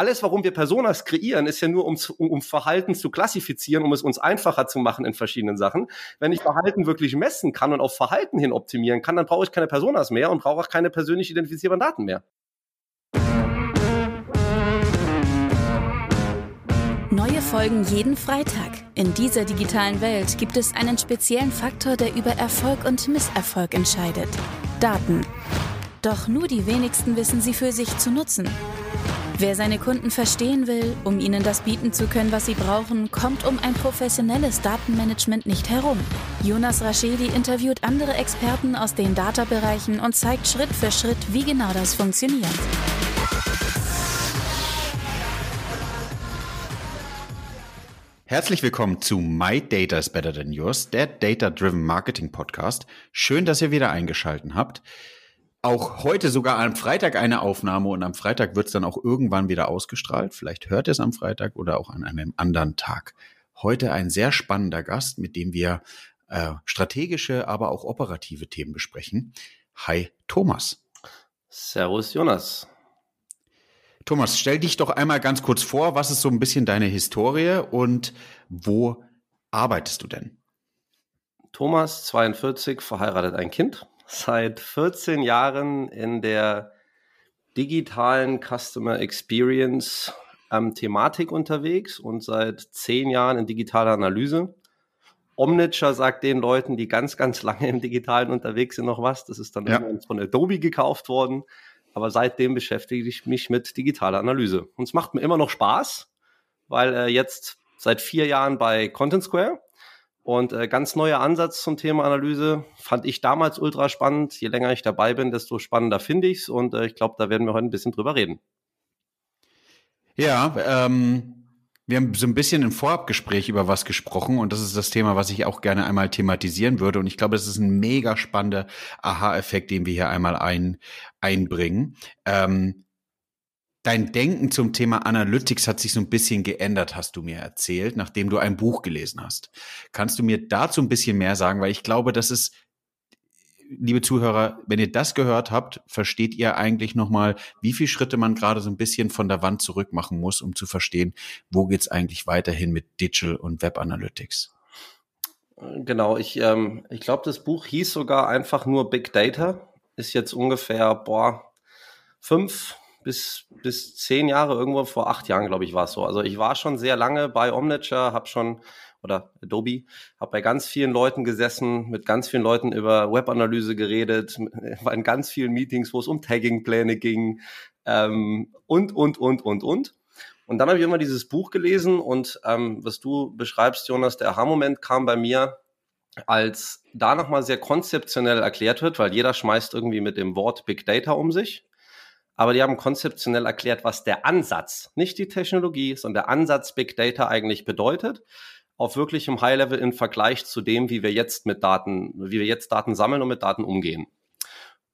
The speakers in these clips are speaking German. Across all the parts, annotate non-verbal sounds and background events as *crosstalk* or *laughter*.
alles, warum wir Personas kreieren, ist ja nur, um, um Verhalten zu klassifizieren, um es uns einfacher zu machen in verschiedenen Sachen. Wenn ich Verhalten wirklich messen kann und auf Verhalten hin optimieren kann, dann brauche ich keine Personas mehr und brauche auch keine persönlich identifizierbaren Daten mehr. Neue Folgen jeden Freitag. In dieser digitalen Welt gibt es einen speziellen Faktor, der über Erfolg und Misserfolg entscheidet. Daten. Doch nur die wenigsten wissen sie für sich zu nutzen. Wer seine Kunden verstehen will, um ihnen das bieten zu können, was sie brauchen, kommt um ein professionelles Datenmanagement nicht herum. Jonas Raschedi interviewt andere Experten aus den Data-Bereichen und zeigt Schritt für Schritt, wie genau das funktioniert. Herzlich willkommen zu My Data is Better Than Yours, der Data Driven Marketing Podcast. Schön, dass ihr wieder eingeschalten habt auch heute sogar am Freitag eine Aufnahme und am Freitag wird es dann auch irgendwann wieder ausgestrahlt. Vielleicht hört ihr es am Freitag oder auch an einem anderen Tag. Heute ein sehr spannender Gast, mit dem wir äh, strategische, aber auch operative Themen besprechen. Hi Thomas. Servus Jonas. Thomas, stell dich doch einmal ganz kurz vor, was ist so ein bisschen deine Historie und wo arbeitest du denn? Thomas, 42, verheiratet ein Kind seit 14 Jahren in der digitalen Customer Experience ähm, Thematik unterwegs und seit zehn Jahren in digitaler Analyse. Omniture sagt den Leuten, die ganz, ganz lange im Digitalen unterwegs sind, noch was. Das ist dann ja. von Adobe gekauft worden. Aber seitdem beschäftige ich mich mit digitaler Analyse. Und es macht mir immer noch Spaß, weil äh, jetzt seit vier Jahren bei Content Square und äh, ganz neuer Ansatz zum Thema Analyse fand ich damals ultra spannend. Je länger ich dabei bin, desto spannender finde ich es. Und äh, ich glaube, da werden wir heute ein bisschen drüber reden. Ja, ähm, wir haben so ein bisschen im Vorabgespräch über was gesprochen und das ist das Thema, was ich auch gerne einmal thematisieren würde. Und ich glaube, das ist ein mega spannender Aha-Effekt, den wir hier einmal ein, einbringen. Ähm, Dein Denken zum Thema Analytics hat sich so ein bisschen geändert, hast du mir erzählt, nachdem du ein Buch gelesen hast. Kannst du mir dazu ein bisschen mehr sagen? Weil ich glaube, das ist, liebe Zuhörer, wenn ihr das gehört habt, versteht ihr eigentlich nochmal, wie viele Schritte man gerade so ein bisschen von der Wand zurück machen muss, um zu verstehen, wo geht's eigentlich weiterhin mit Digital und Web Analytics. Genau, ich, ähm, ich glaube, das Buch hieß sogar einfach nur Big Data. Ist jetzt ungefähr, boah, fünf, bis, bis zehn Jahre, irgendwo vor acht Jahren, glaube ich, war es so. Also ich war schon sehr lange bei Omniture, habe schon, oder Adobe, habe bei ganz vielen Leuten gesessen, mit ganz vielen Leuten über Webanalyse geredet, *laughs* war in ganz vielen Meetings, wo es um Tagging-Pläne ging ähm, und, und, und, und, und. Und dann habe ich immer dieses Buch gelesen und ähm, was du beschreibst, Jonas, der Aha-Moment kam bei mir, als da nochmal sehr konzeptionell erklärt wird, weil jeder schmeißt irgendwie mit dem Wort Big Data um sich aber die haben konzeptionell erklärt, was der Ansatz, nicht die Technologie, sondern der Ansatz Big Data eigentlich bedeutet, auf wirklichem High-Level im Vergleich zu dem, wie wir jetzt mit Daten, wie wir jetzt Daten sammeln und mit Daten umgehen.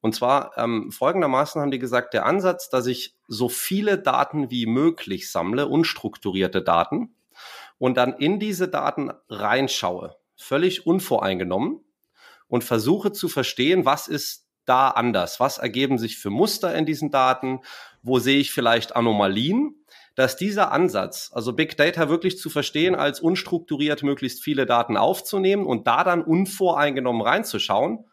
Und zwar ähm, folgendermaßen haben die gesagt, der Ansatz, dass ich so viele Daten wie möglich sammle, unstrukturierte Daten, und dann in diese Daten reinschaue, völlig unvoreingenommen und versuche zu verstehen, was ist da anders? Was ergeben sich für Muster in diesen Daten? Wo sehe ich vielleicht Anomalien? Dass dieser Ansatz, also Big Data wirklich zu verstehen, als unstrukturiert möglichst viele Daten aufzunehmen und da dann unvoreingenommen reinzuschauen,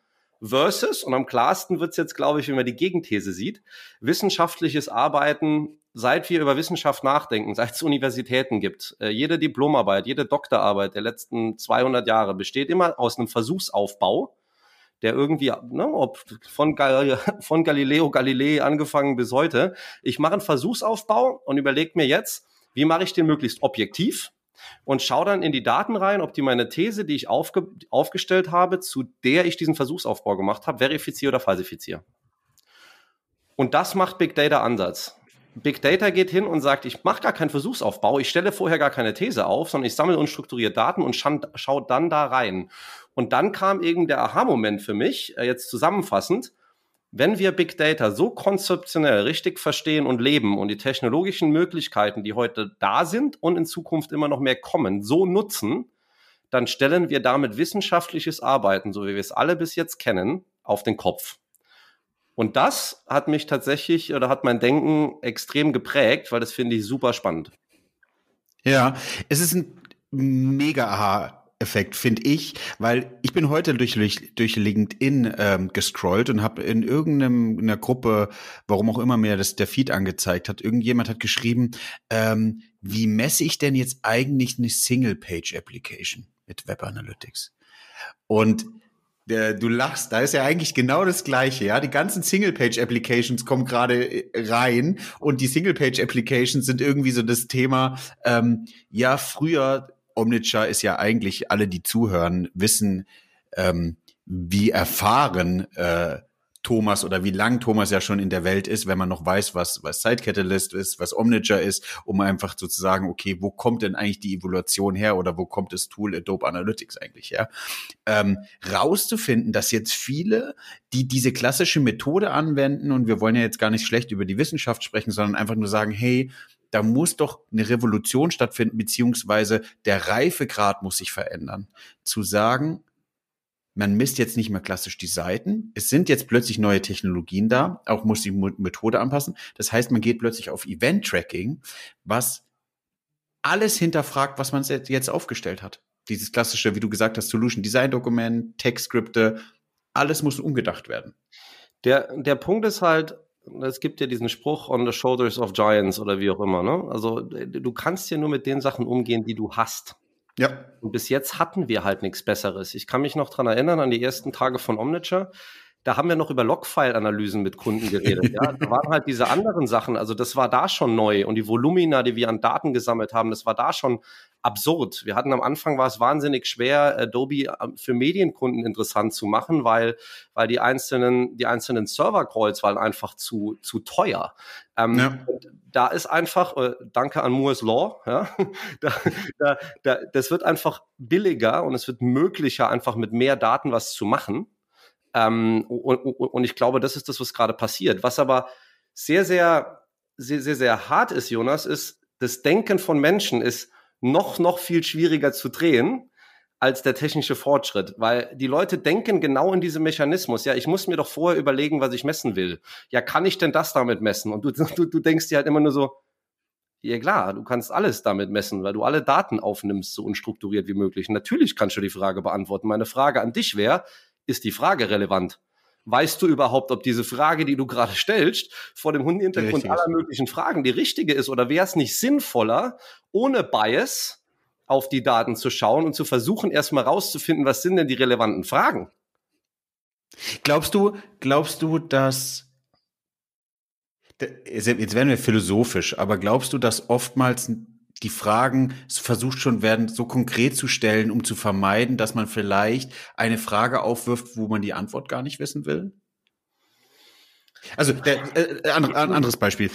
versus, und am klarsten wird es jetzt, glaube ich, wenn man die Gegenthese sieht, wissenschaftliches Arbeiten, seit wir über Wissenschaft nachdenken, seit es Universitäten gibt, äh, jede Diplomarbeit, jede Doktorarbeit der letzten 200 Jahre besteht immer aus einem Versuchsaufbau, der irgendwie, ne, ob von, Gal *laughs* von Galileo Galilei angefangen bis heute, ich mache einen Versuchsaufbau und überlege mir jetzt, wie mache ich den möglichst objektiv und schaue dann in die Daten rein, ob die meine These, die ich aufge aufgestellt habe, zu der ich diesen Versuchsaufbau gemacht habe, verifiziere oder falsifiziere. Und das macht Big Data Ansatz. Big Data geht hin und sagt, ich mache gar keinen Versuchsaufbau, ich stelle vorher gar keine These auf, sondern ich sammle unstrukturiert Daten und schaue dann da rein. Und dann kam eben der Aha-Moment für mich, äh, jetzt zusammenfassend, wenn wir Big Data so konzeptionell richtig verstehen und leben und die technologischen Möglichkeiten, die heute da sind und in Zukunft immer noch mehr kommen, so nutzen, dann stellen wir damit wissenschaftliches Arbeiten, so wie wir es alle bis jetzt kennen, auf den Kopf. Und das hat mich tatsächlich oder hat mein Denken extrem geprägt, weil das finde ich super spannend. Ja, es ist ein mega Aha. Effekt, finde ich, weil ich bin heute durch, durch LinkedIn ähm, gescrollt und habe in irgendeiner Gruppe, warum auch immer mir das der Feed angezeigt hat, irgendjemand hat geschrieben, ähm, wie messe ich denn jetzt eigentlich eine Single-Page-Application mit Web Analytics? Und der, du lachst, da ist ja eigentlich genau das Gleiche, ja. Die ganzen Single-Page-Applications kommen gerade äh, rein und die Single-Page-Applications sind irgendwie so das Thema, ähm, ja, früher, Omniture ist ja eigentlich, alle, die zuhören, wissen, ähm, wie erfahren äh, Thomas oder wie lang Thomas ja schon in der Welt ist, wenn man noch weiß, was, was Site Catalyst ist, was Omniture ist, um einfach so zu sagen, okay, wo kommt denn eigentlich die Evaluation her oder wo kommt das Tool Adobe Analytics eigentlich her? Ähm, rauszufinden, dass jetzt viele, die diese klassische Methode anwenden, und wir wollen ja jetzt gar nicht schlecht über die Wissenschaft sprechen, sondern einfach nur sagen, hey, da muss doch eine Revolution stattfinden, beziehungsweise der Reifegrad muss sich verändern. Zu sagen, man misst jetzt nicht mehr klassisch die Seiten. Es sind jetzt plötzlich neue Technologien da, auch muss die Methode anpassen. Das heißt, man geht plötzlich auf Event-Tracking, was alles hinterfragt, was man jetzt aufgestellt hat. Dieses klassische, wie du gesagt hast, Solution Design Dokument, Textskripte, alles muss umgedacht werden. Der, der Punkt ist halt, es gibt ja diesen Spruch on the shoulders of giants oder wie auch immer, ne? Also du kannst ja nur mit den Sachen umgehen, die du hast. Ja. Und bis jetzt hatten wir halt nichts Besseres. Ich kann mich noch dran erinnern an die ersten Tage von Omniture. Da haben wir noch über Logfile-Analysen mit Kunden geredet. ja, da waren halt diese anderen Sachen. Also das war da schon neu und die Volumina, die wir an Daten gesammelt haben, das war da schon absurd. Wir hatten am Anfang war es wahnsinnig schwer, Adobe ähm, für Medienkunden interessant zu machen, weil weil die einzelnen die einzelnen Server-Calls waren einfach zu zu teuer. Ähm, ja. Da ist einfach, äh, danke an Moore's Law, *laughs* ja, da, da, da, das wird einfach billiger und es wird möglicher, einfach mit mehr Daten was zu machen. Ähm, und, und ich glaube, das ist das, was gerade passiert. Was aber sehr, sehr, sehr, sehr, sehr hart ist, Jonas, ist, das Denken von Menschen ist noch, noch viel schwieriger zu drehen als der technische Fortschritt, weil die Leute denken genau in diesem Mechanismus. Ja, ich muss mir doch vorher überlegen, was ich messen will. Ja, kann ich denn das damit messen? Und du, *laughs* du, du denkst dir halt immer nur so, ja klar, du kannst alles damit messen, weil du alle Daten aufnimmst, so unstrukturiert wie möglich. Natürlich kannst du die Frage beantworten. Meine Frage an dich wäre, ist die Frage relevant? Weißt du überhaupt, ob diese Frage, die du gerade stellst, vor dem Hintergrund aller möglichen Fragen die richtige ist? Oder wäre es nicht sinnvoller, ohne Bias auf die Daten zu schauen und zu versuchen, erstmal rauszufinden, was sind denn die relevanten Fragen. Glaubst du, glaubst du, dass jetzt werden wir philosophisch, aber glaubst du, dass oftmals die Fragen versucht schon werden, so konkret zu stellen, um zu vermeiden, dass man vielleicht eine Frage aufwirft, wo man die Antwort gar nicht wissen will? Also, der, äh, ein anderes Beispiel.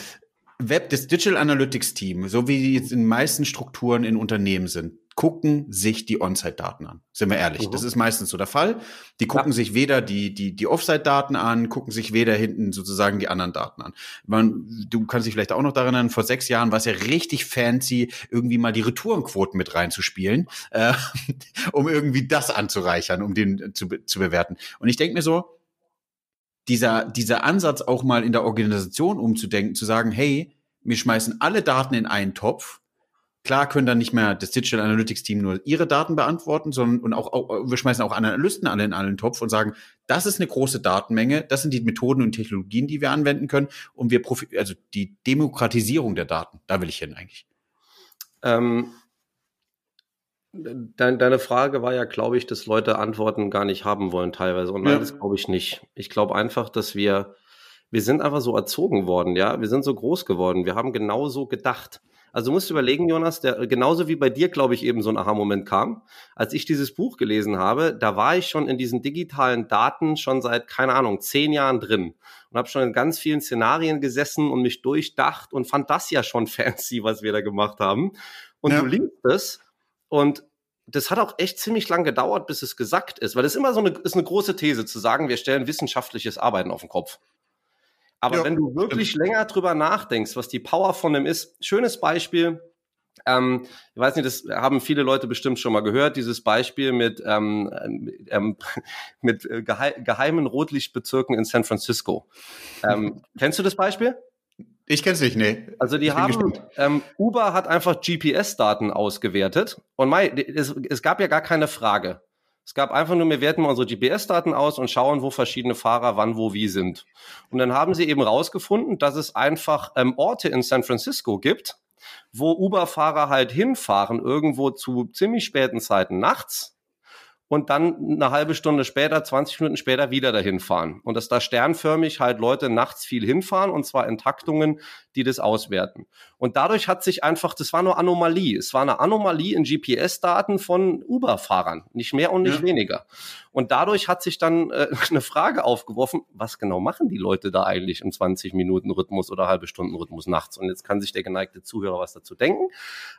Web, das Digital Analytics Team, so wie die jetzt in meisten Strukturen in Unternehmen sind, gucken sich die On-Site-Daten an. Sind wir ehrlich? Mhm. Das ist meistens so der Fall. Die gucken ja. sich weder die, die, die Off-Site-Daten an, gucken sich weder hinten sozusagen die anderen Daten an. Man, du kannst dich vielleicht auch noch daran erinnern, vor sechs Jahren war es ja richtig fancy, irgendwie mal die Retourenquoten mit reinzuspielen, äh, *laughs* um irgendwie das anzureichern, um den zu, zu bewerten. Und ich denke mir so, dieser, dieser Ansatz auch mal in der Organisation umzudenken, zu sagen, hey, wir schmeißen alle Daten in einen Topf. Klar können dann nicht mehr das Digital Analytics Team nur ihre Daten beantworten, sondern und auch, auch wir schmeißen auch Analysten alle in einen Topf und sagen, das ist eine große Datenmenge, das sind die Methoden und Technologien, die wir anwenden können und wir also die Demokratisierung der Daten, da will ich hin eigentlich. Ähm, Dein, deine Frage war ja, glaube ich, dass Leute Antworten gar nicht haben wollen teilweise. Und nein, ja. das glaube ich nicht. Ich glaube einfach, dass wir, wir sind einfach so erzogen worden, ja. Wir sind so groß geworden. Wir haben genauso gedacht. Also du musst überlegen, Jonas, der, genauso wie bei dir, glaube ich, eben so ein Aha-Moment kam. Als ich dieses Buch gelesen habe, da war ich schon in diesen digitalen Daten schon seit, keine Ahnung, zehn Jahren drin und habe schon in ganz vielen Szenarien gesessen und mich durchdacht und fand das ja schon *laughs* fancy, was wir da gemacht haben. Und ja. du liest es und das hat auch echt ziemlich lang gedauert, bis es gesagt ist, weil das immer so eine, ist eine große These zu sagen, wir stellen wissenschaftliches Arbeiten auf den Kopf. Aber ja, wenn du wirklich stimmt. länger drüber nachdenkst, was die Power von dem ist, schönes Beispiel, Ähm, ich weiß nicht, das haben viele Leute bestimmt schon mal gehört, dieses Beispiel mit, ähm, ähm, *laughs* mit äh, gehe geheimen Rotlichtbezirken in San Francisco. Ähm, *laughs* kennst du das Beispiel? Ich kenn's nicht, nee. Also die haben, ähm, Uber hat einfach GPS-Daten ausgewertet und Mai, es, es gab ja gar keine Frage. Es gab einfach nur, wir werten mal unsere GPS-Daten aus und schauen, wo verschiedene Fahrer wann, wo, wie sind. Und dann haben sie eben rausgefunden, dass es einfach ähm, Orte in San Francisco gibt, wo Uber-Fahrer halt hinfahren, irgendwo zu ziemlich späten Zeiten nachts und dann eine halbe Stunde später, 20 Minuten später wieder dahin fahren. Und dass da sternförmig halt Leute nachts viel hinfahren und zwar in Taktungen, die das auswerten. Und dadurch hat sich einfach, das war nur Anomalie. Es war eine Anomalie in GPS-Daten von Uber-Fahrern. Nicht mehr und nicht ja. weniger. Und dadurch hat sich dann äh, *laughs* eine Frage aufgeworfen, was genau machen die Leute da eigentlich im 20-Minuten-Rhythmus oder halbe Stunden-Rhythmus nachts? Und jetzt kann sich der geneigte Zuhörer was dazu denken.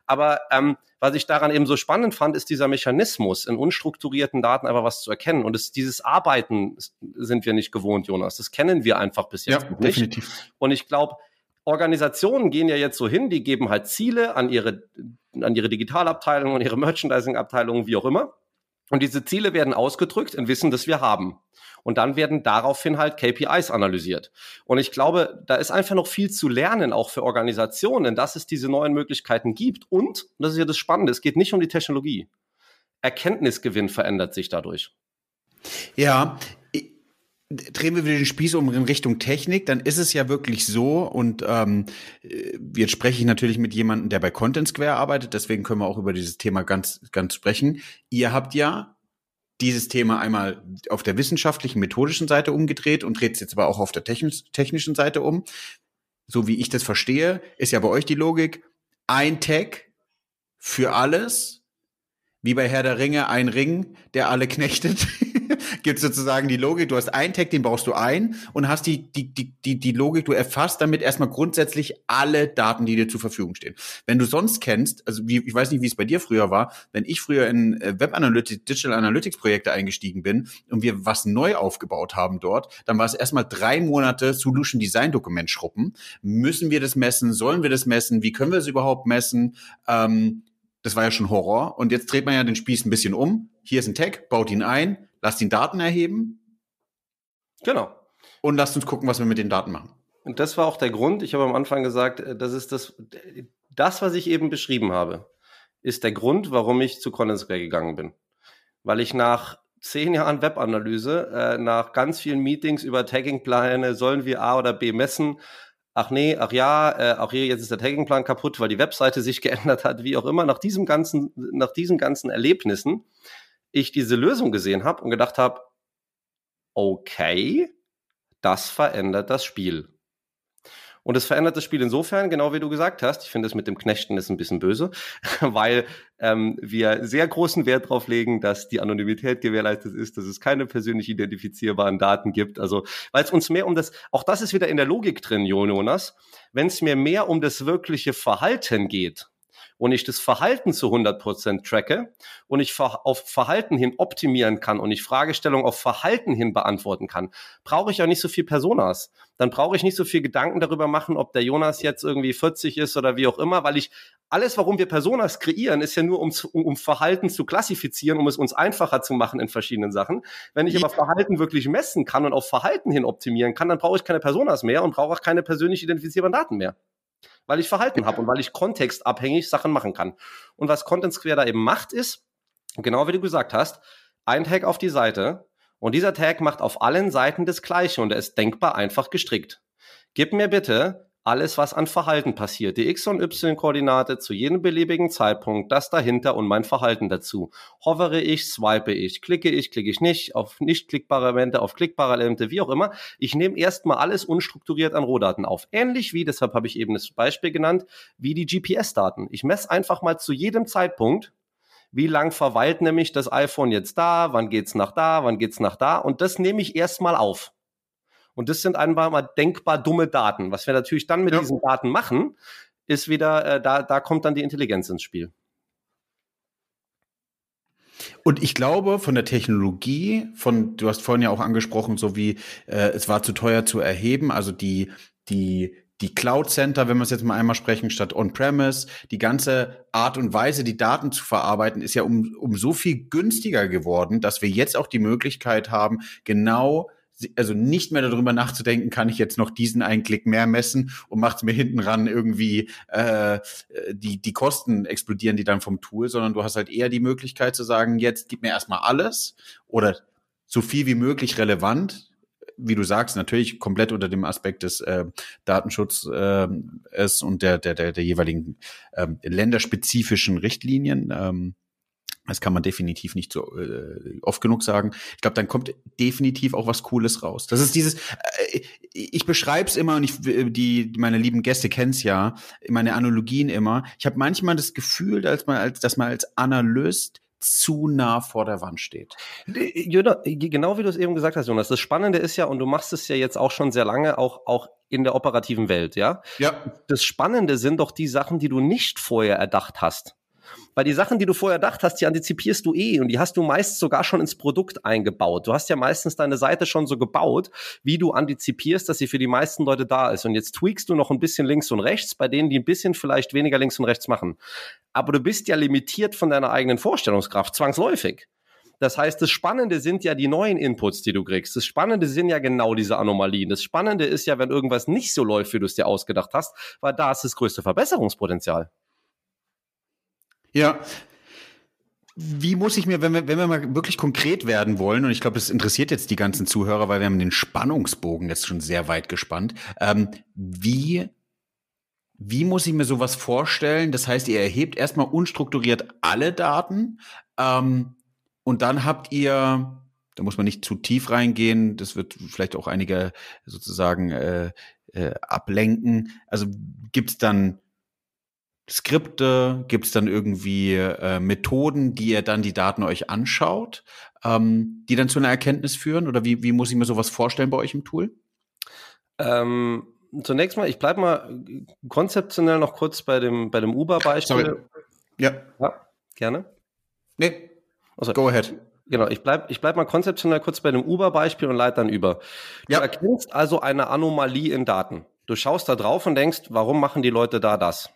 Aber ähm, was ich daran eben so spannend fand, ist dieser Mechanismus, in unstrukturierten Daten einfach was zu erkennen. Und es, dieses Arbeiten sind wir nicht gewohnt, Jonas. Das kennen wir einfach bis jetzt ja, nicht. Definitiv. Und ich glaube, Organisationen gehen ja jetzt so hin, die geben halt Ziele an ihre, an ihre Digitalabteilung, an ihre Merchandising-Abteilung, wie auch immer. Und diese Ziele werden ausgedrückt in Wissen, das wir haben. Und dann werden daraufhin halt KPIs analysiert. Und ich glaube, da ist einfach noch viel zu lernen, auch für Organisationen, dass es diese neuen Möglichkeiten gibt. Und, das ist ja das Spannende, es geht nicht um die Technologie. Erkenntnisgewinn verändert sich dadurch. Ja, drehen wir wieder den Spieß um in Richtung Technik, dann ist es ja wirklich so und ähm, jetzt spreche ich natürlich mit jemandem, der bei Content Square arbeitet, deswegen können wir auch über dieses Thema ganz, ganz sprechen. Ihr habt ja dieses Thema einmal auf der wissenschaftlichen, methodischen Seite umgedreht und dreht es jetzt aber auch auf der technisch, technischen Seite um. So wie ich das verstehe, ist ja bei euch die Logik, ein Tag für alles, wie bei Herr der Ringe, ein Ring, der alle knechtet. *laughs* gibt sozusagen die Logik, du hast einen Tag, den baust du ein und hast die, die, die, die, die Logik, du erfasst damit erstmal grundsätzlich alle Daten, die dir zur Verfügung stehen. Wenn du sonst kennst, also wie, ich weiß nicht, wie es bei dir früher war, wenn ich früher in äh, Web Analytics, Digital Analytics Projekte eingestiegen bin und wir was neu aufgebaut haben dort, dann war es erstmal drei Monate Solution Design Dokument schruppen. Müssen wir das messen? Sollen wir das messen? Wie können wir es überhaupt messen? Ähm, das war ja schon Horror. Und jetzt dreht man ja den Spieß ein bisschen um. Hier ist ein Tag, baut ihn ein, lasst ihn Daten erheben. Genau. Und lasst uns gucken, was wir mit den Daten machen. Und das war auch der Grund. Ich habe am Anfang gesagt, äh, das ist das, das, was ich eben beschrieben habe, ist der Grund, warum ich zu Condensquare gegangen bin. Weil ich nach zehn Jahren Webanalyse, äh, nach ganz vielen Meetings über Taggingpläne, sollen wir A oder B messen, ach nee, ach ja, äh, auch hier jetzt ist der Taggingplan kaputt, weil die Webseite sich *laughs* geändert hat, wie auch immer, nach diesem ganzen, nach diesen ganzen Erlebnissen ich diese Lösung gesehen habe und gedacht habe, okay, das verändert das Spiel. Und es verändert das Spiel insofern, genau wie du gesagt hast. Ich finde es mit dem Knechten ist ein bisschen böse, *laughs* weil ähm, wir sehr großen Wert darauf legen, dass die Anonymität gewährleistet ist, dass es keine persönlich identifizierbaren Daten gibt. Also, weil es uns mehr um das, auch das ist wieder in der Logik drin, Jonas, wenn es mir mehr um das wirkliche Verhalten geht, und ich das Verhalten zu 100% tracke und ich auf Verhalten hin optimieren kann und ich Fragestellungen auf Verhalten hin beantworten kann, brauche ich ja nicht so viel Personas. Dann brauche ich nicht so viel Gedanken darüber machen, ob der Jonas jetzt irgendwie 40 ist oder wie auch immer, weil ich alles, warum wir Personas kreieren, ist ja nur, um, um, um Verhalten zu klassifizieren, um es uns einfacher zu machen in verschiedenen Sachen. Wenn ich aber Verhalten wirklich messen kann und auf Verhalten hin optimieren kann, dann brauche ich keine Personas mehr und brauche auch keine persönlich identifizierbaren Daten mehr weil ich Verhalten habe und weil ich kontextabhängig Sachen machen kann. Und was Content Square da eben macht, ist, genau wie du gesagt hast, ein Tag auf die Seite und dieser Tag macht auf allen Seiten das Gleiche und er ist denkbar einfach gestrickt. Gib mir bitte alles, was an Verhalten passiert, die X- und Y-Koordinate zu jedem beliebigen Zeitpunkt, das dahinter und mein Verhalten dazu. Hovere ich, swipe ich, klicke ich, klicke ich nicht, auf nicht klickbare Elemente, auf klickbare Elemente, wie auch immer. Ich nehme erstmal alles unstrukturiert an Rohdaten auf. Ähnlich wie, deshalb habe ich eben das Beispiel genannt, wie die GPS-Daten. Ich messe einfach mal zu jedem Zeitpunkt, wie lang verweilt nämlich das iPhone jetzt da, wann geht's nach da, wann geht's nach da und das nehme ich erstmal auf. Und das sind einfach mal denkbar dumme Daten. Was wir natürlich dann mit ja. diesen Daten machen, ist wieder, äh, da, da kommt dann die Intelligenz ins Spiel. Und ich glaube, von der Technologie, von, du hast vorhin ja auch angesprochen, so wie äh, es war zu teuer zu erheben, also die, die, die Cloud Center, wenn wir es jetzt mal einmal sprechen, statt On-Premise, die ganze Art und Weise, die Daten zu verarbeiten, ist ja um, um so viel günstiger geworden, dass wir jetzt auch die Möglichkeit haben, genau also nicht mehr darüber nachzudenken, kann ich jetzt noch diesen einen Klick mehr messen und macht es mir hinten ran irgendwie äh, die, die Kosten explodieren, die dann vom Tool, sondern du hast halt eher die Möglichkeit zu sagen, jetzt gib mir erstmal alles oder so viel wie möglich relevant, wie du sagst, natürlich komplett unter dem Aspekt des äh, Datenschutzes äh, und der, der, der, der jeweiligen äh, länderspezifischen Richtlinien. Ähm, das kann man definitiv nicht so äh, oft genug sagen. Ich glaube, dann kommt definitiv auch was Cooles raus. Das ist dieses, äh, ich beschreibe es immer und ich, die meine lieben Gäste kennen's ja, meine Analogien immer. Ich habe manchmal das Gefühl, dass man als, dass man als Analyst zu nah vor der Wand steht. Genau wie du es eben gesagt hast, Jonas. Das Spannende ist ja, und du machst es ja jetzt auch schon sehr lange, auch, auch in der operativen Welt, ja? Ja. Das Spannende sind doch die Sachen, die du nicht vorher erdacht hast. Weil die Sachen, die du vorher gedacht hast, die antizipierst du eh und die hast du meist sogar schon ins Produkt eingebaut. Du hast ja meistens deine Seite schon so gebaut, wie du antizipierst, dass sie für die meisten Leute da ist. Und jetzt tweakst du noch ein bisschen links und rechts bei denen, die ein bisschen vielleicht weniger links und rechts machen. Aber du bist ja limitiert von deiner eigenen Vorstellungskraft, zwangsläufig. Das heißt, das Spannende sind ja die neuen Inputs, die du kriegst. Das Spannende sind ja genau diese Anomalien. Das Spannende ist ja, wenn irgendwas nicht so läuft, wie du es dir ausgedacht hast, weil da ist das größte Verbesserungspotenzial. Ja. Wie muss ich mir, wenn wir, wenn wir mal wirklich konkret werden wollen, und ich glaube, das interessiert jetzt die ganzen Zuhörer, weil wir haben den Spannungsbogen jetzt schon sehr weit gespannt, ähm, wie, wie muss ich mir sowas vorstellen? Das heißt, ihr erhebt erstmal unstrukturiert alle Daten ähm, und dann habt ihr, da muss man nicht zu tief reingehen, das wird vielleicht auch einige sozusagen äh, äh, ablenken. Also gibt's dann Skripte? Gibt es dann irgendwie äh, Methoden, die ihr dann die Daten euch anschaut, ähm, die dann zu einer Erkenntnis führen? Oder wie, wie muss ich mir sowas vorstellen bei euch im Tool? Ähm, zunächst mal, ich bleibe mal konzeptionell noch kurz bei dem, bei dem Uber-Beispiel. Ja. ja. Gerne. Nee. Also, Go ahead. Genau, ich bleib, ich bleib mal konzeptionell kurz bei dem Uber-Beispiel und leite dann über. Du ja. erkennst also eine Anomalie in Daten. Du schaust da drauf und denkst, warum machen die Leute da das?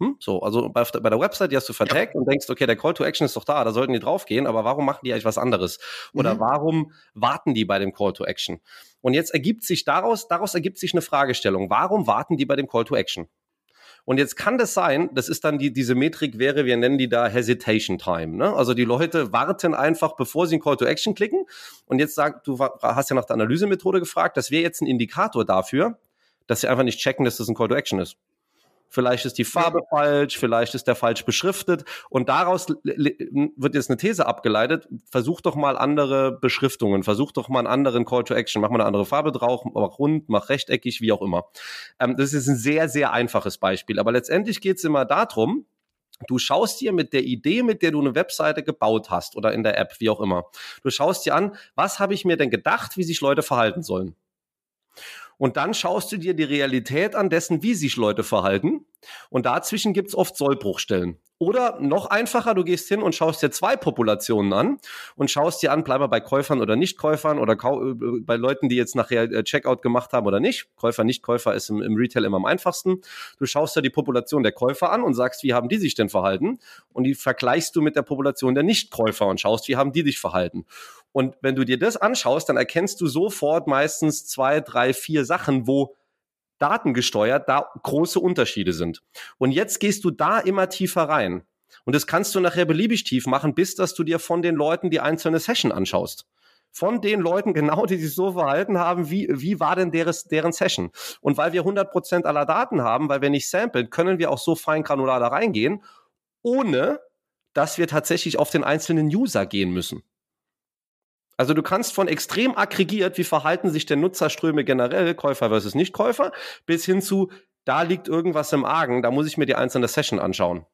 Hm? So, also bei, bei, der Website, die hast du vertagt ja. und denkst, okay, der Call to Action ist doch da, da sollten die draufgehen, aber warum machen die eigentlich was anderes? Oder mhm. warum warten die bei dem Call to Action? Und jetzt ergibt sich daraus, daraus ergibt sich eine Fragestellung. Warum warten die bei dem Call to Action? Und jetzt kann das sein, das ist dann die, diese Metrik wäre, wir nennen die da Hesitation Time. Ne? Also die Leute warten einfach, bevor sie ein Call to Action klicken. Und jetzt sagt, du hast ja nach der Analysemethode gefragt, das wäre jetzt ein Indikator dafür, dass sie einfach nicht checken, dass das ein Call to Action ist vielleicht ist die Farbe falsch, vielleicht ist der falsch beschriftet. Und daraus wird jetzt eine These abgeleitet, versuch doch mal andere Beschriftungen, versuch doch mal einen anderen Call to Action, mach mal eine andere Farbe drauf, mach rund, mach rechteckig, wie auch immer. Ähm, das ist ein sehr, sehr einfaches Beispiel, aber letztendlich geht es immer darum, Du schaust dir mit der Idee, mit der du eine Webseite gebaut hast oder in der App, wie auch immer, du schaust dir an, was habe ich mir denn gedacht, wie sich Leute verhalten sollen? Und dann schaust du dir die Realität an dessen, wie sich Leute verhalten. Und dazwischen gibt's oft Sollbruchstellen. Oder noch einfacher, du gehst hin und schaust dir zwei Populationen an und schaust dir an, bleib mal bei Käufern oder Nichtkäufern oder äh, bei Leuten, die jetzt nachher äh, Checkout gemacht haben oder nicht. Käufer, Nichtkäufer ist im, im Retail immer am einfachsten. Du schaust dir die Population der Käufer an und sagst, wie haben die sich denn verhalten? Und die vergleichst du mit der Population der Nichtkäufer und schaust, wie haben die dich verhalten. Und wenn du dir das anschaust, dann erkennst du sofort meistens zwei, drei, vier Sachen, wo datengesteuert da große Unterschiede sind. Und jetzt gehst du da immer tiefer rein. Und das kannst du nachher beliebig tief machen, bis dass du dir von den Leuten die einzelne Session anschaust. Von den Leuten genau, die sich so verhalten haben, wie, wie war denn deres, deren Session? Und weil wir 100% aller Daten haben, weil wir nicht samplen, können wir auch so fein granular da reingehen, ohne dass wir tatsächlich auf den einzelnen User gehen müssen. Also du kannst von extrem aggregiert, wie verhalten sich denn Nutzerströme generell, Käufer versus Nichtkäufer, bis hin zu, da liegt irgendwas im Argen, da muss ich mir die einzelne Session anschauen.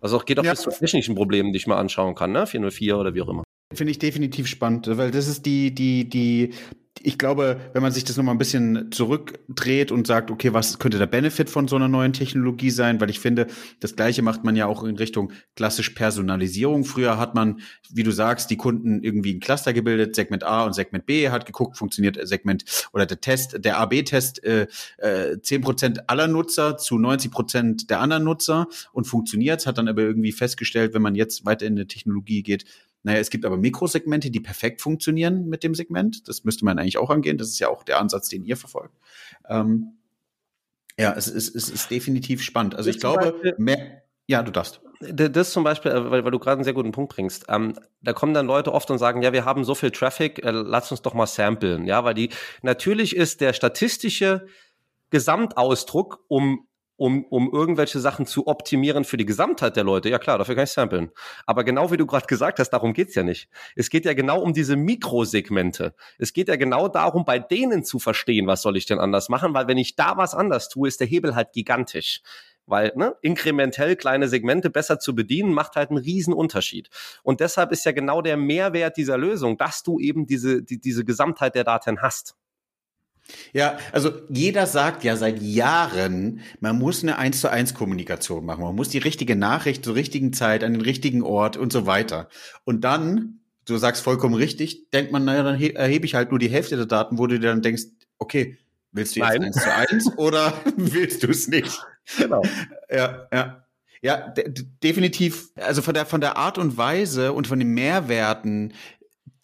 Also auch geht auch ja. bis zu technischen Problemen, die ich mal anschauen kann, ne? 404 oder wie auch immer. Finde ich definitiv spannend, weil das ist die, die, die, ich glaube, wenn man sich das nochmal ein bisschen zurückdreht und sagt, okay, was könnte der Benefit von so einer neuen Technologie sein? Weil ich finde, das Gleiche macht man ja auch in Richtung klassisch Personalisierung. Früher hat man, wie du sagst, die Kunden irgendwie ein Cluster gebildet, Segment A und Segment B, hat geguckt, funktioniert Segment oder der Test, der AB-Test, äh, äh, 10% aller Nutzer zu 90% der anderen Nutzer und funktioniert, hat dann aber irgendwie festgestellt, wenn man jetzt weiter in die Technologie geht, naja, es gibt aber Mikrosegmente, die perfekt funktionieren mit dem Segment. Das müsste man eigentlich auch angehen. Das ist ja auch der Ansatz, den ihr verfolgt. Ähm, ja, es ist, es ist definitiv spannend. Also ich glaube, mehr, ja, du darfst. Das zum Beispiel, äh, weil, weil du gerade einen sehr guten Punkt bringst. Ähm, da kommen dann Leute oft und sagen, ja, wir haben so viel Traffic, äh, lass uns doch mal samplen. Ja, weil die, natürlich ist der statistische Gesamtausdruck, um um, um irgendwelche Sachen zu optimieren für die Gesamtheit der Leute, ja klar, dafür kann ich samplen. Aber genau wie du gerade gesagt hast, darum geht's ja nicht. Es geht ja genau um diese Mikrosegmente. Es geht ja genau darum, bei denen zu verstehen, was soll ich denn anders machen, weil wenn ich da was anders tue, ist der Hebel halt gigantisch weil ne, inkrementell kleine Segmente besser zu bedienen, macht halt einen riesen Unterschied. Und deshalb ist ja genau der Mehrwert dieser Lösung, dass du eben diese, die, diese Gesamtheit der Daten hast. Ja, also jeder sagt ja seit Jahren, man muss eine eins zu eins Kommunikation machen. Man muss die richtige Nachricht zur richtigen Zeit an den richtigen Ort und so weiter. Und dann, du sagst vollkommen richtig, denkt man, naja, dann erhebe ich halt nur die Hälfte der Daten, wo du dir dann denkst, okay, willst du jetzt Nein. eins zu eins *laughs* oder willst du es nicht? Genau. Ja, ja. Ja, de definitiv. Also von der, von der Art und Weise und von den Mehrwerten,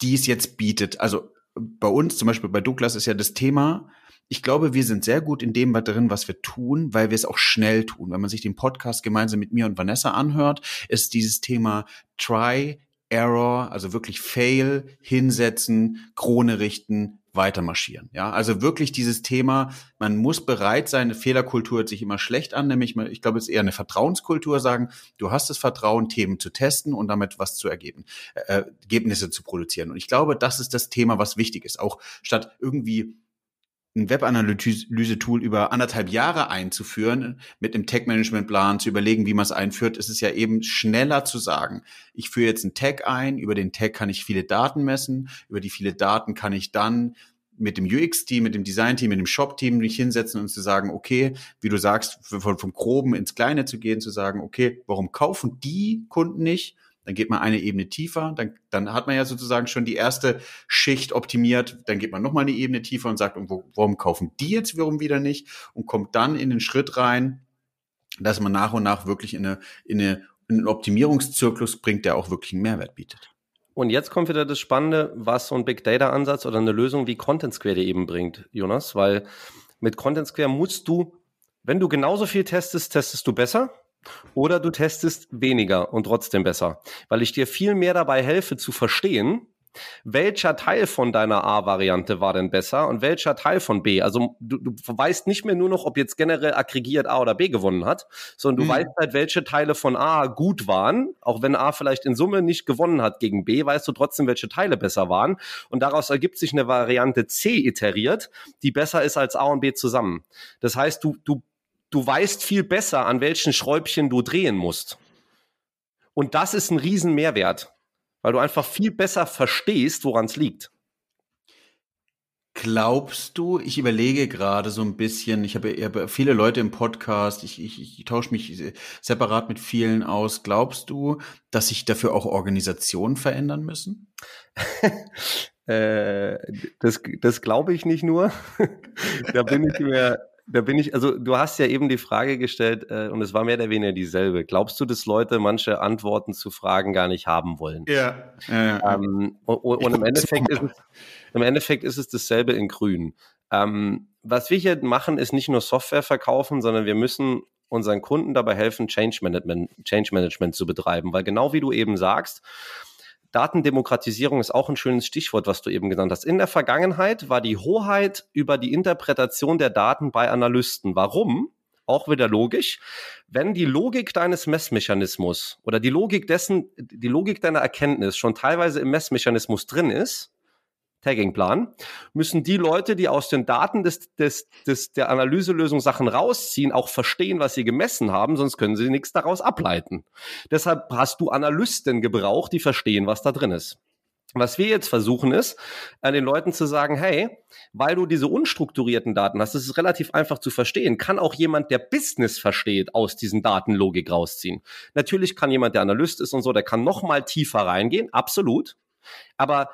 die es jetzt bietet. Also bei uns, zum Beispiel bei Douglas, ist ja das Thema, ich glaube, wir sind sehr gut in dem drin, was wir tun, weil wir es auch schnell tun. Wenn man sich den Podcast gemeinsam mit mir und Vanessa anhört, ist dieses Thema Try, Error, also wirklich Fail, hinsetzen, Krone richten, weitermarschieren. Ja, also wirklich dieses Thema, man muss bereit sein, eine Fehlerkultur hört sich immer schlecht an, nämlich, ich glaube, es ist eher eine Vertrauenskultur, sagen, du hast das Vertrauen, Themen zu testen und damit was zu ergeben, äh, Ergebnisse zu produzieren. Und ich glaube, das ist das Thema, was wichtig ist. Auch statt irgendwie ein Webanalyse-Tool über anderthalb Jahre einzuführen, mit einem Tag-Management-Plan zu überlegen, wie man es einführt, ist es ja eben schneller zu sagen, ich führe jetzt einen Tag ein, über den Tag kann ich viele Daten messen, über die viele Daten kann ich dann mit dem UX-Team, mit dem Design-Team, mit dem Shop-Team mich hinsetzen und zu sagen, okay, wie du sagst, von, vom Groben ins Kleine zu gehen, zu sagen, okay, warum kaufen die Kunden nicht? Dann geht man eine Ebene tiefer, dann, dann hat man ja sozusagen schon die erste Schicht optimiert, dann geht man nochmal eine Ebene tiefer und sagt, und wo, warum kaufen die jetzt wiederum wieder nicht und kommt dann in den Schritt rein, dass man nach und nach wirklich in, eine, in, eine, in einen Optimierungszyklus bringt, der auch wirklich einen Mehrwert bietet. Und jetzt kommt wieder das Spannende, was so ein Big Data Ansatz oder eine Lösung wie Content Square dir eben bringt, Jonas, weil mit Content Square musst du, wenn du genauso viel testest, testest du besser. Oder du testest weniger und trotzdem besser, weil ich dir viel mehr dabei helfe zu verstehen, welcher Teil von deiner A-Variante war denn besser und welcher Teil von B. Also du, du weißt nicht mehr nur noch, ob jetzt generell aggregiert A oder B gewonnen hat, sondern du mhm. weißt halt, welche Teile von A gut waren. Auch wenn A vielleicht in Summe nicht gewonnen hat gegen B, weißt du trotzdem, welche Teile besser waren. Und daraus ergibt sich eine Variante C iteriert, die besser ist als A und B zusammen. Das heißt, du, du du weißt viel besser, an welchen Schräubchen du drehen musst. Und das ist ein riesen Mehrwert, weil du einfach viel besser verstehst, woran es liegt. Glaubst du, ich überlege gerade so ein bisschen, ich habe, ich habe viele Leute im Podcast, ich, ich, ich tausche mich separat mit vielen aus. Glaubst du, dass sich dafür auch Organisationen verändern müssen? *laughs* äh, das das glaube ich nicht nur. *laughs* da bin ich mir da bin ich, also du hast ja eben die Frage gestellt äh, und es war mehr oder weniger dieselbe. Glaubst du, dass Leute manche Antworten zu Fragen gar nicht haben wollen? Ja. ja, Ähm, und, und im, Endeffekt ist es, im Endeffekt ist es dasselbe in Grün. Ähm, was wir hier machen, ist nicht nur Software verkaufen, sondern wir müssen unseren Kunden dabei helfen, Change Management, Change Management zu betreiben. Weil genau wie du eben sagst, Datendemokratisierung ist auch ein schönes Stichwort, was du eben genannt hast. In der Vergangenheit war die Hoheit über die Interpretation der Daten bei Analysten. Warum? Auch wieder logisch. Wenn die Logik deines Messmechanismus oder die Logik dessen, die Logik deiner Erkenntnis schon teilweise im Messmechanismus drin ist, Tagging-Plan, müssen die Leute, die aus den Daten des, des, des, der Analyselösung Sachen rausziehen, auch verstehen, was sie gemessen haben, sonst können sie nichts daraus ableiten. Deshalb hast du Analysten gebraucht, die verstehen, was da drin ist. Was wir jetzt versuchen ist, an den Leuten zu sagen, hey, weil du diese unstrukturierten Daten hast, das ist relativ einfach zu verstehen, kann auch jemand, der Business versteht, aus diesen Datenlogik rausziehen. Natürlich kann jemand, der Analyst ist und so, der kann noch mal tiefer reingehen, absolut. Aber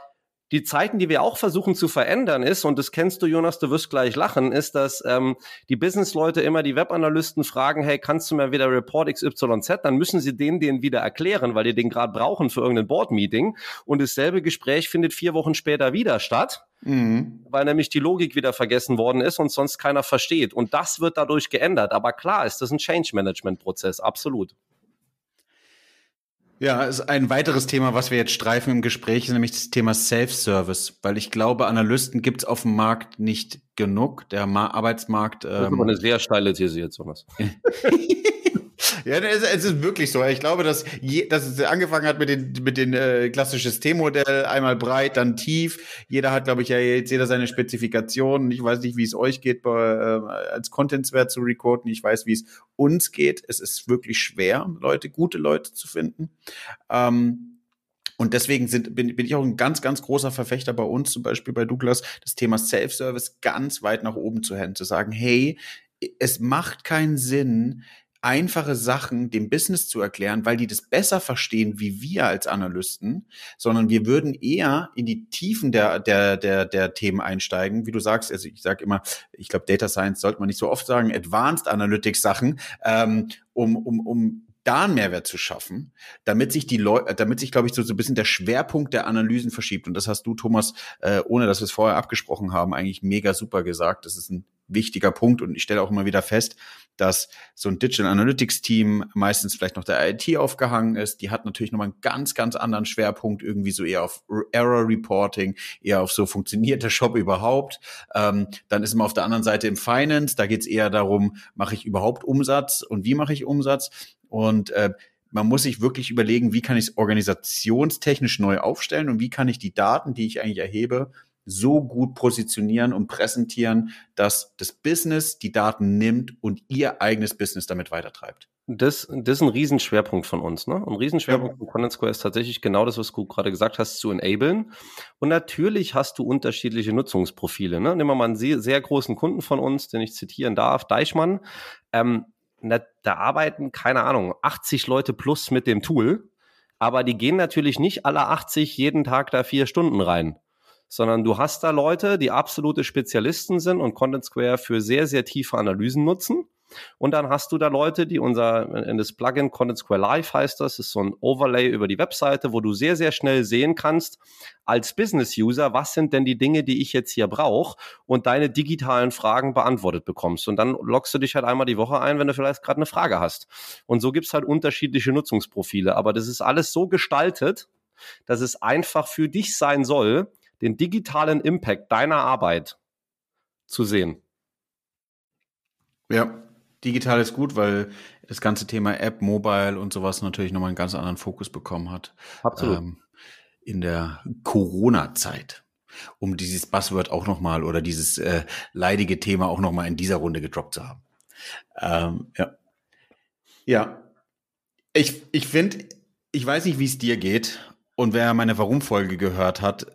die Zeiten, die wir auch versuchen zu verändern, ist, und das kennst du, Jonas, du wirst gleich lachen, ist, dass ähm, die Businessleute immer die Webanalysten fragen, hey, kannst du mir wieder Report XYZ? Dann müssen sie den den wieder erklären, weil die den gerade brauchen für irgendein Board-Meeting. Und dasselbe Gespräch findet vier Wochen später wieder statt. Mhm. Weil nämlich die Logik wieder vergessen worden ist und sonst keiner versteht. Und das wird dadurch geändert. Aber klar ist das ein Change-Management-Prozess, absolut. Ja, ist ein weiteres Thema, was wir jetzt streifen im Gespräch, ist nämlich das Thema Self-Service, weil ich glaube, Analysten gibt es auf dem Markt nicht genug. Der Ma Arbeitsmarkt. Ähm, das ist aber ähm, eine sehr steile These jetzt, Jonas. *laughs* Ja, es ist wirklich so. Ich glaube, dass, je, dass es angefangen hat mit den, mit den äh, klassisches T-Modell, einmal breit, dann tief. Jeder hat, glaube ich, ja jetzt jeder seine Spezifikationen. Ich weiß nicht, wie es euch geht, bei, äh, als Contentswert zu recorden. Ich weiß, wie es uns geht. Es ist wirklich schwer, Leute, gute Leute zu finden. Ähm, und deswegen sind, bin, bin ich auch ein ganz, ganz großer Verfechter bei uns, zum Beispiel bei Douglas, das Thema Self-Service ganz weit nach oben zu hängen, zu sagen, hey, es macht keinen Sinn, einfache Sachen dem Business zu erklären, weil die das besser verstehen wie wir als Analysten, sondern wir würden eher in die Tiefen der, der, der, der Themen einsteigen. Wie du sagst, also ich sage immer, ich glaube, Data Science sollte man nicht so oft sagen, Advanced Analytics Sachen, ähm, um, um, um da einen Mehrwert zu schaffen, damit sich die Leute, damit sich, glaube ich, so, so ein bisschen der Schwerpunkt der Analysen verschiebt. Und das hast du, Thomas, äh, ohne dass wir es vorher abgesprochen haben, eigentlich mega super gesagt. Das ist ein wichtiger Punkt und ich stelle auch immer wieder fest, dass so ein Digital Analytics Team meistens vielleicht noch der IT aufgehangen ist. Die hat natürlich nochmal einen ganz, ganz anderen Schwerpunkt, irgendwie so eher auf Error Reporting, eher auf so funktioniert der Shop überhaupt. Ähm, dann ist man auf der anderen Seite im Finance, da geht es eher darum, mache ich überhaupt Umsatz und wie mache ich Umsatz? Und äh, man muss sich wirklich überlegen, wie kann ich es organisationstechnisch neu aufstellen und wie kann ich die Daten, die ich eigentlich erhebe, so gut positionieren und präsentieren, dass das Business die Daten nimmt und ihr eigenes Business damit weitertreibt. Das, das ist ein Riesenschwerpunkt von uns. Ne? Ein Riesenschwerpunkt ja. von Content Square ist tatsächlich genau das, was du gerade gesagt hast, zu enablen. Und natürlich hast du unterschiedliche Nutzungsprofile. Ne? Nehmen wir mal einen sehr, sehr großen Kunden von uns, den ich zitieren darf, Deichmann. Ähm, da arbeiten, keine Ahnung, 80 Leute plus mit dem Tool. Aber die gehen natürlich nicht alle 80 jeden Tag da vier Stunden rein sondern du hast da Leute, die absolute Spezialisten sind und Content Square für sehr, sehr tiefe Analysen nutzen. Und dann hast du da Leute, die unser, in das Plugin Content Square Live heißt das, ist so ein Overlay über die Webseite, wo du sehr, sehr schnell sehen kannst, als Business-User, was sind denn die Dinge, die ich jetzt hier brauche und deine digitalen Fragen beantwortet bekommst. Und dann loggst du dich halt einmal die Woche ein, wenn du vielleicht gerade eine Frage hast. Und so gibt's halt unterschiedliche Nutzungsprofile. Aber das ist alles so gestaltet, dass es einfach für dich sein soll, den digitalen Impact deiner Arbeit zu sehen. Ja, digital ist gut, weil das ganze Thema App, Mobile und sowas natürlich nochmal einen ganz anderen Fokus bekommen hat. Absolut. Ähm, in der Corona-Zeit. Um dieses Buzzword auch nochmal oder dieses äh, leidige Thema auch nochmal in dieser Runde gedroppt zu haben. Ähm, ja. Ja. Ich, ich finde, ich weiß nicht, wie es dir geht. Und wer meine Warum-Folge gehört hat,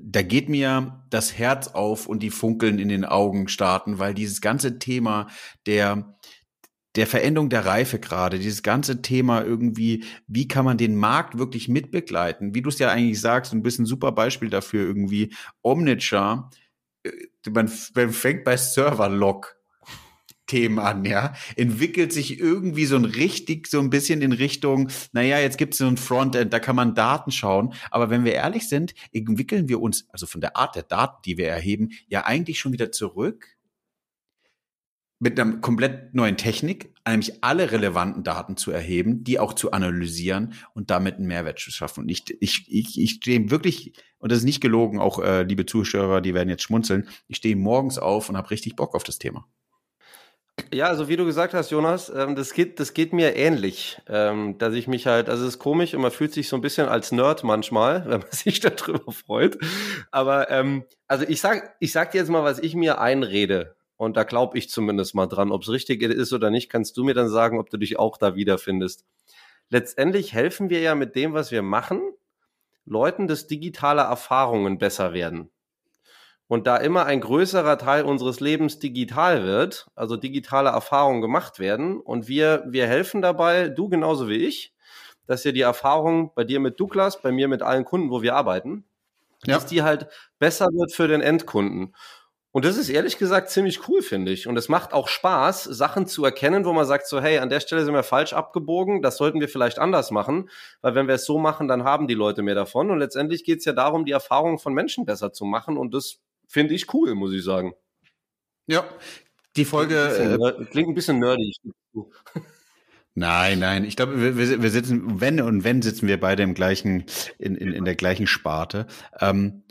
da geht mir das Herz auf und die Funkeln in den Augen starten, weil dieses ganze Thema der der Veränderung der Reife gerade, dieses ganze Thema irgendwie, wie kann man den Markt wirklich mitbegleiten? Wie du es ja eigentlich sagst, ein bisschen super Beispiel dafür irgendwie, Omniture, äh, man, man fängt bei Server-Log Themen an, ja, entwickelt sich irgendwie so ein richtig, so ein bisschen in Richtung, naja, jetzt gibt es so ein Frontend, da kann man Daten schauen. Aber wenn wir ehrlich sind, entwickeln wir uns, also von der Art der Daten, die wir erheben, ja eigentlich schon wieder zurück mit einer komplett neuen Technik, nämlich alle relevanten Daten zu erheben, die auch zu analysieren und damit einen Mehrwert zu schaffen. Und ich, ich, ich, ich stehe wirklich, und das ist nicht gelogen, auch äh, liebe Zuschauer, die werden jetzt schmunzeln, ich stehe morgens auf und habe richtig Bock auf das Thema. Ja, also wie du gesagt hast, Jonas, ähm, das geht, das geht mir ähnlich, ähm, dass ich mich halt, also es ist komisch und man fühlt sich so ein bisschen als Nerd manchmal, *laughs* wenn man sich darüber freut. Aber ähm, also ich sag, ich sag dir jetzt mal, was ich mir einrede. Und da glaube ich zumindest mal dran. Ob es richtig ist oder nicht, kannst du mir dann sagen, ob du dich auch da wiederfindest. Letztendlich helfen wir ja mit dem, was wir machen, Leuten, dass digitale Erfahrungen besser werden. Und da immer ein größerer Teil unseres Lebens digital wird, also digitale Erfahrungen gemacht werden und wir, wir helfen dabei, du genauso wie ich, dass ihr die Erfahrung bei dir mit Douglas, bei mir mit allen Kunden, wo wir arbeiten, ja. dass die halt besser wird für den Endkunden. Und das ist ehrlich gesagt ziemlich cool, finde ich. Und es macht auch Spaß, Sachen zu erkennen, wo man sagt so, hey, an der Stelle sind wir falsch abgebogen, das sollten wir vielleicht anders machen, weil wenn wir es so machen, dann haben die Leute mehr davon. Und letztendlich geht es ja darum, die Erfahrungen von Menschen besser zu machen. Und das finde ich cool, muss ich sagen. Ja, die Folge klingt ein bisschen, äh, klingt ein bisschen nerdig. Nein, nein. Ich glaube, wir, wir sitzen, wenn und wenn sitzen wir beide im gleichen, in, in, in der gleichen Sparte. Ähm,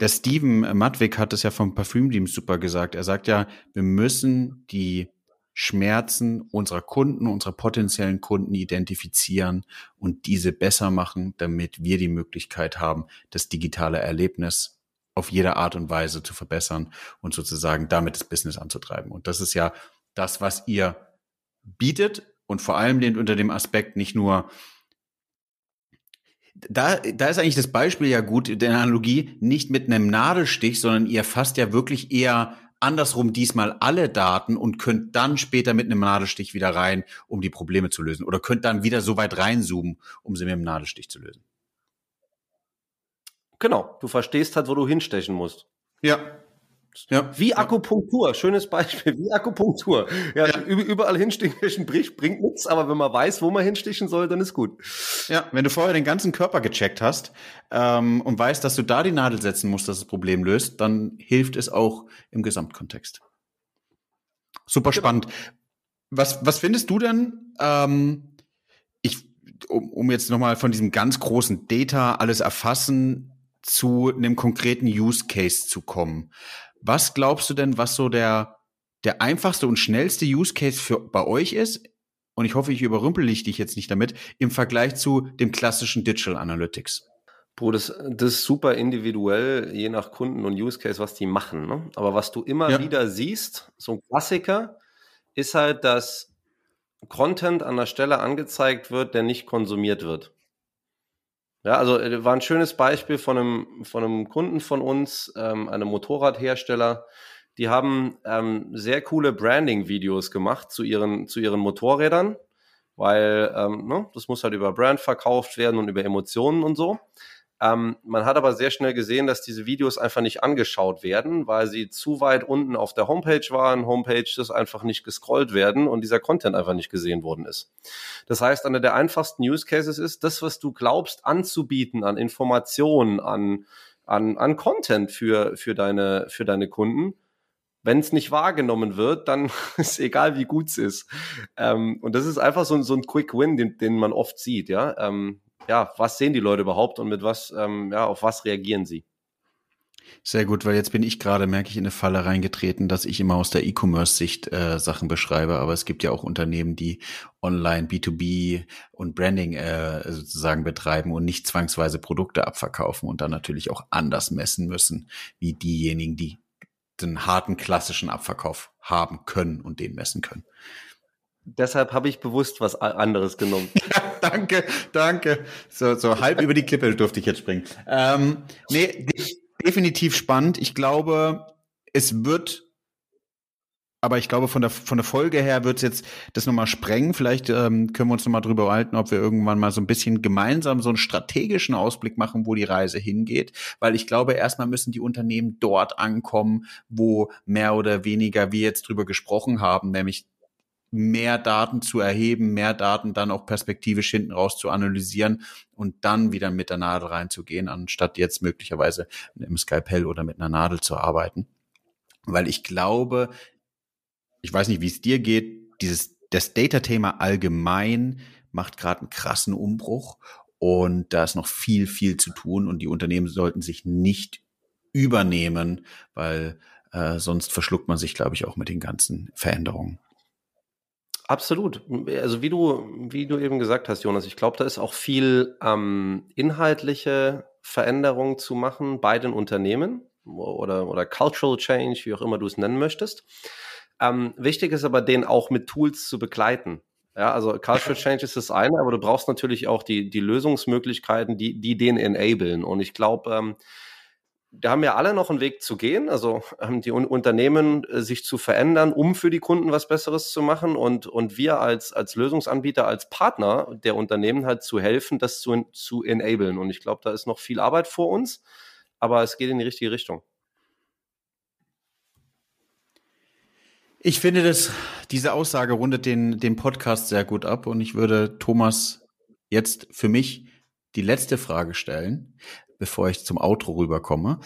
der Steven Matwick hat es ja vom Parfümteam super gesagt. Er sagt ja, wir müssen die Schmerzen unserer Kunden, unserer potenziellen Kunden identifizieren und diese besser machen, damit wir die Möglichkeit haben, das digitale Erlebnis auf jede Art und Weise zu verbessern und sozusagen damit das Business anzutreiben. Und das ist ja das, was ihr bietet und vor allem unter dem Aspekt nicht nur da, da ist eigentlich das Beispiel ja gut, der Analogie, nicht mit einem Nadelstich, sondern ihr fasst ja wirklich eher andersrum diesmal alle Daten und könnt dann später mit einem Nadelstich wieder rein, um die Probleme zu lösen. Oder könnt dann wieder so weit reinzoomen, um sie mit dem Nadelstich zu lösen. Genau, du verstehst halt, wo du hinstechen musst. Ja, ja. Wie Akupunktur, schönes Beispiel, wie Akupunktur. Ja, ja. überall hinstichen bringt, bringt nichts, aber wenn man weiß, wo man hinstichen soll, dann ist gut. Ja, wenn du vorher den ganzen Körper gecheckt hast ähm, und weißt, dass du da die Nadel setzen musst, dass das Problem löst, dann hilft es auch im Gesamtkontext. Super genau. spannend. Was, was findest du denn? Ähm, ich, um, um jetzt nochmal von diesem ganz großen Data alles erfassen zu einem konkreten Use Case zu kommen. Was glaubst du denn, was so der, der einfachste und schnellste Use Case für, bei euch ist? Und ich hoffe, ich überrümpel dich jetzt nicht damit, im Vergleich zu dem klassischen Digital Analytics. Bro, das, das ist super individuell, je nach Kunden und Use Case, was die machen. Ne? Aber was du immer ja. wieder siehst, so ein Klassiker, ist halt, dass Content an der Stelle angezeigt wird, der nicht konsumiert wird. Ja, also äh, war ein schönes Beispiel von einem, von einem Kunden von uns, ähm, einem Motorradhersteller. Die haben ähm, sehr coole Branding-Videos gemacht zu ihren, zu ihren Motorrädern, weil ähm, ne, das muss halt über Brand verkauft werden und über Emotionen und so. Ähm, man hat aber sehr schnell gesehen, dass diese Videos einfach nicht angeschaut werden, weil sie zu weit unten auf der Homepage waren, Homepages einfach nicht gescrollt werden und dieser Content einfach nicht gesehen worden ist. Das heißt, einer der einfachsten Use Cases ist, das, was du glaubst anzubieten an Informationen, an, an, an Content für, für, deine, für deine Kunden, wenn es nicht wahrgenommen wird, dann *laughs* ist egal, wie gut es ist. Ähm, und das ist einfach so, ein so ein Quick Win, den, den man oft sieht. Ja, ähm, ja, was sehen die Leute überhaupt und mit was, ähm, ja, auf was reagieren sie? Sehr gut, weil jetzt bin ich gerade, merke ich, in eine Falle reingetreten, dass ich immer aus der E-Commerce-Sicht äh, Sachen beschreibe. Aber es gibt ja auch Unternehmen, die online B2B und Branding äh, sozusagen betreiben und nicht zwangsweise Produkte abverkaufen und dann natürlich auch anders messen müssen, wie diejenigen, die den harten klassischen Abverkauf haben können und den messen können. Deshalb habe ich bewusst was anderes genommen. *laughs* danke, danke. So, so halb über die Klippe durfte ich jetzt springen. Ähm, nee, definitiv spannend. Ich glaube, es wird, aber ich glaube, von der, von der Folge her wird es jetzt das nochmal sprengen. Vielleicht ähm, können wir uns nochmal drüber halten, ob wir irgendwann mal so ein bisschen gemeinsam so einen strategischen Ausblick machen, wo die Reise hingeht. Weil ich glaube, erstmal müssen die Unternehmen dort ankommen, wo mehr oder weniger wir jetzt drüber gesprochen haben, nämlich mehr Daten zu erheben, mehr Daten dann auch perspektivisch hinten raus zu analysieren und dann wieder mit der Nadel reinzugehen, anstatt jetzt möglicherweise im Skalpell oder mit einer Nadel zu arbeiten. Weil ich glaube, ich weiß nicht, wie es dir geht, dieses, das Data-Thema allgemein macht gerade einen krassen Umbruch und da ist noch viel, viel zu tun und die Unternehmen sollten sich nicht übernehmen, weil äh, sonst verschluckt man sich, glaube ich, auch mit den ganzen Veränderungen. Absolut. Also wie du, wie du eben gesagt hast, Jonas, ich glaube, da ist auch viel ähm, inhaltliche Veränderung zu machen bei den Unternehmen oder, oder Cultural Change, wie auch immer du es nennen möchtest. Ähm, wichtig ist aber, den auch mit Tools zu begleiten. Ja, also Culture Change ist das eine, aber du brauchst natürlich auch die, die Lösungsmöglichkeiten, die, die den enablen. Und ich glaube, ähm, da haben ja alle noch einen Weg zu gehen, also ähm, die Unternehmen äh, sich zu verändern, um für die Kunden was Besseres zu machen und, und wir als, als Lösungsanbieter, als Partner der Unternehmen halt zu helfen, das zu, zu enablen. Und ich glaube, da ist noch viel Arbeit vor uns, aber es geht in die richtige Richtung. Ich finde, dass diese Aussage rundet den, den Podcast sehr gut ab und ich würde Thomas jetzt für mich die letzte Frage stellen bevor ich zum Outro rüberkomme.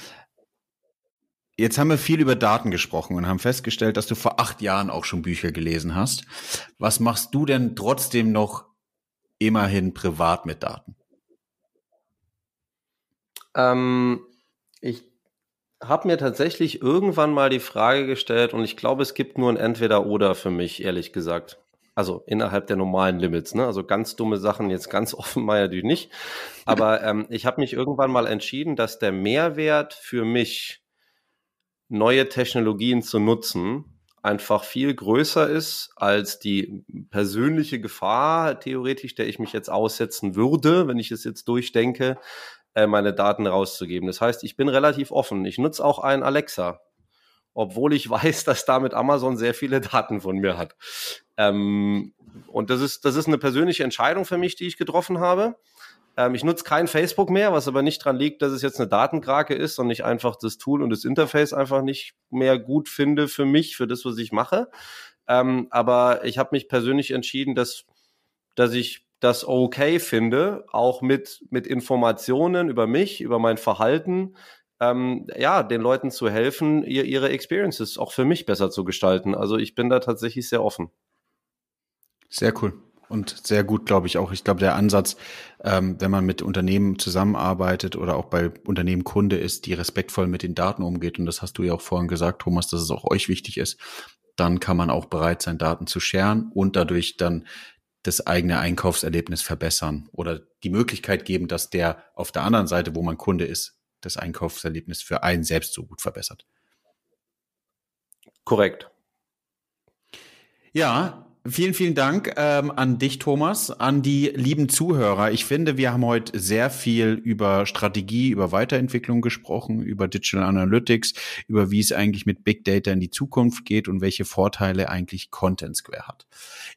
Jetzt haben wir viel über Daten gesprochen und haben festgestellt, dass du vor acht Jahren auch schon Bücher gelesen hast. Was machst du denn trotzdem noch immerhin privat mit Daten? Ähm, ich habe mir tatsächlich irgendwann mal die Frage gestellt und ich glaube, es gibt nur ein Entweder-Oder für mich, ehrlich gesagt. Also innerhalb der normalen Limits, ne? Also ganz dumme Sachen jetzt ganz offen mal natürlich nicht. Aber ähm, ich habe mich irgendwann mal entschieden, dass der Mehrwert für mich, neue Technologien zu nutzen, einfach viel größer ist als die persönliche Gefahr, theoretisch, der ich mich jetzt aussetzen würde, wenn ich es jetzt durchdenke, äh, meine Daten rauszugeben. Das heißt, ich bin relativ offen. Ich nutze auch einen Alexa obwohl ich *laughs* weiß, dass damit Amazon sehr viele Daten von mir hat. Ähm, und das ist, das ist eine persönliche Entscheidung für mich, die ich getroffen habe. Ähm, ich nutze kein Facebook mehr, was aber nicht daran liegt, dass es jetzt eine Datenkrake ist und ich einfach das Tool und das Interface einfach nicht mehr gut finde für mich, für das, was ich mache. Ähm, aber ich habe mich persönlich entschieden, dass, dass ich das okay finde, auch mit, mit Informationen über mich, über mein Verhalten, ähm, ja, den Leuten zu helfen, ihr, ihre Experiences auch für mich besser zu gestalten. Also ich bin da tatsächlich sehr offen. Sehr cool. Und sehr gut, glaube ich auch. Ich glaube, der Ansatz, ähm, wenn man mit Unternehmen zusammenarbeitet oder auch bei Unternehmen Kunde ist, die respektvoll mit den Daten umgeht, und das hast du ja auch vorhin gesagt, Thomas, dass es auch euch wichtig ist, dann kann man auch bereit sein, Daten zu scheren und dadurch dann das eigene Einkaufserlebnis verbessern oder die Möglichkeit geben, dass der auf der anderen Seite, wo man Kunde ist, das Einkaufserlebnis für einen selbst so gut verbessert. Korrekt. Ja, Vielen, vielen Dank ähm, an dich, Thomas, an die lieben Zuhörer. Ich finde, wir haben heute sehr viel über Strategie, über Weiterentwicklung gesprochen, über Digital Analytics, über wie es eigentlich mit Big Data in die Zukunft geht und welche Vorteile eigentlich Content Square hat.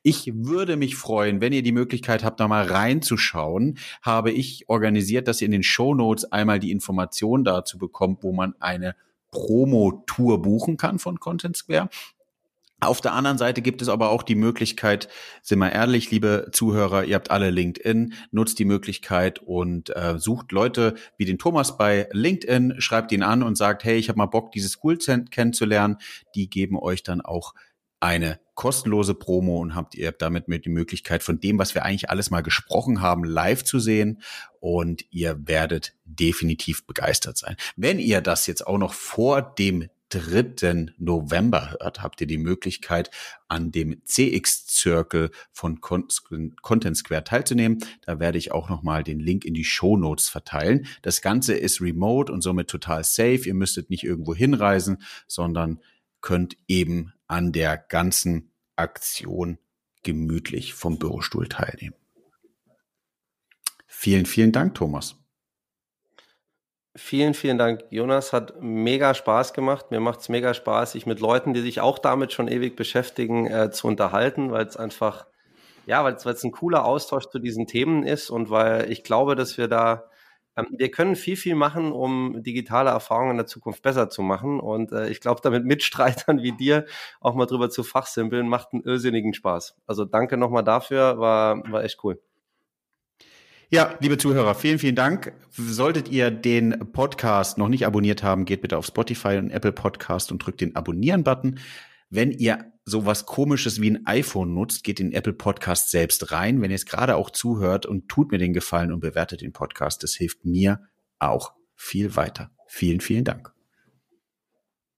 Ich würde mich freuen, wenn ihr die Möglichkeit habt, da mal reinzuschauen, habe ich organisiert, dass ihr in den Show Notes einmal die Information dazu bekommt, wo man eine Promo-Tour buchen kann von Content Square. Auf der anderen Seite gibt es aber auch die Möglichkeit, sind wir ehrlich, liebe Zuhörer, ihr habt alle LinkedIn, nutzt die Möglichkeit und äh, sucht Leute wie den Thomas bei LinkedIn, schreibt ihn an und sagt, hey, ich habe mal Bock, dieses School kennenzulernen. Die geben euch dann auch eine kostenlose Promo und habt ihr damit mit die Möglichkeit von dem, was wir eigentlich alles mal gesprochen haben, live zu sehen und ihr werdet definitiv begeistert sein. Wenn ihr das jetzt auch noch vor dem 3. November hört, habt ihr die Möglichkeit, an dem CX Circle von Content Square teilzunehmen. Da werde ich auch nochmal den Link in die Show Notes verteilen. Das Ganze ist remote und somit total safe. Ihr müsstet nicht irgendwo hinreisen, sondern könnt eben an der ganzen Aktion gemütlich vom Bürostuhl teilnehmen. Vielen, vielen Dank, Thomas. Vielen, vielen Dank, Jonas. Hat mega Spaß gemacht. Mir macht es mega Spaß, sich mit Leuten, die sich auch damit schon ewig beschäftigen, äh, zu unterhalten, weil es einfach, ja, weil es ein cooler Austausch zu diesen Themen ist und weil ich glaube, dass wir da, ähm, wir können viel, viel machen, um digitale Erfahrungen in der Zukunft besser zu machen. Und äh, ich glaube, damit Mitstreitern wie dir auch mal drüber zu fachsimpeln, macht einen irrsinnigen Spaß. Also danke nochmal dafür, war, war echt cool. Ja, liebe Zuhörer, vielen, vielen Dank. Solltet ihr den Podcast noch nicht abonniert haben, geht bitte auf Spotify und Apple Podcast und drückt den Abonnieren-Button. Wenn ihr sowas komisches wie ein iPhone nutzt, geht in Apple Podcast selbst rein. Wenn ihr es gerade auch zuhört und tut mir den Gefallen und bewertet den Podcast, das hilft mir auch viel weiter. Vielen, vielen Dank.